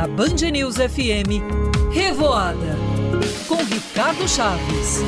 Na Band News FM, Revoada, com Ricardo Chaves.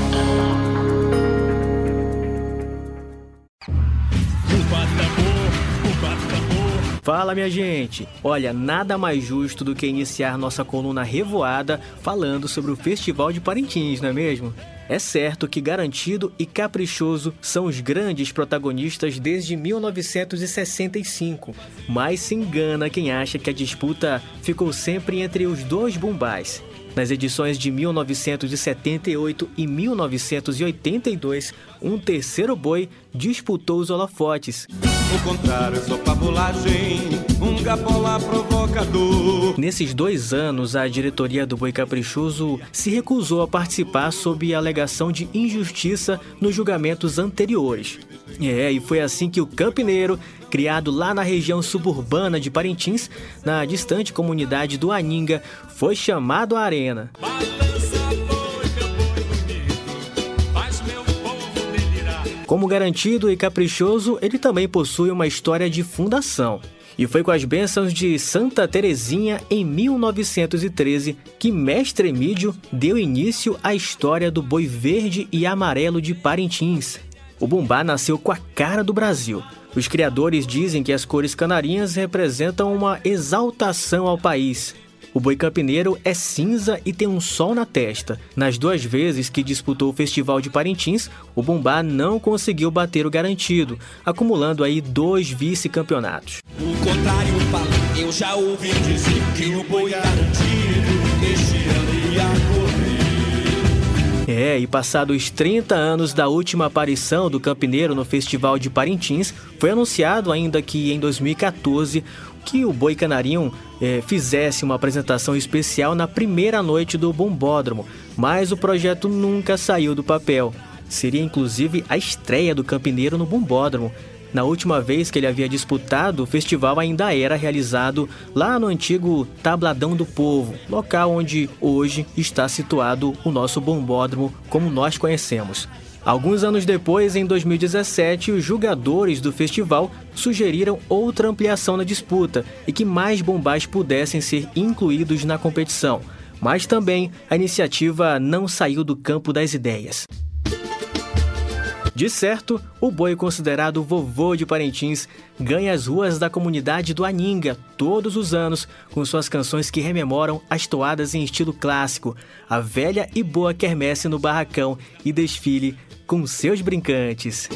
Fala, minha gente! Olha, nada mais justo do que iniciar nossa coluna revoada falando sobre o Festival de Parintins, não é mesmo? É certo que Garantido e Caprichoso são os grandes protagonistas desde 1965, mas se engana quem acha que a disputa ficou sempre entre os dois bumbás. Nas edições de 1978 e 1982, um terceiro boi disputou os holofotes. O contrário, sou pabulagem, gabola provocador. Nesses dois anos, a diretoria do Boi Caprichoso se recusou a participar sob a alegação de injustiça nos julgamentos anteriores. É, e foi assim que o Campineiro, criado lá na região suburbana de Parintins, na distante comunidade do Aninga, foi chamado à arena. Como garantido e caprichoso, ele também possui uma história de fundação. E foi com as bênçãos de Santa Terezinha em 1913 que Mestre Emídio deu início à história do boi verde e amarelo de Parintins. O bumbá nasceu com a cara do Brasil. Os criadores dizem que as cores canarinhas representam uma exaltação ao país. O boi campineiro é cinza e tem um sol na testa. Nas duas vezes que disputou o Festival de Parintins, o Bumbá não conseguiu bater o garantido, acumulando aí dois vice-campeonatos. O contrário, eu já ouvi dizer que o boi garantido é, e passados 30 anos da última aparição do Campineiro no Festival de Parintins, foi anunciado ainda que em 2014 que o Boi Canarinho é, fizesse uma apresentação especial na primeira noite do Bombódromo, mas o projeto nunca saiu do papel. Seria inclusive a estreia do Campineiro no Bombódromo, na última vez que ele havia disputado, o festival ainda era realizado lá no antigo Tabladão do Povo, local onde hoje está situado o nosso bombódromo como nós conhecemos. Alguns anos depois, em 2017, os julgadores do festival sugeriram outra ampliação na disputa e que mais bombais pudessem ser incluídos na competição. Mas também a iniciativa não saiu do campo das ideias. De certo, o boi considerado vovô de Parintins ganha as ruas da comunidade do Aninga todos os anos com suas canções que rememoram as toadas em estilo clássico, a velha e boa quermesse no barracão e desfile com seus brincantes.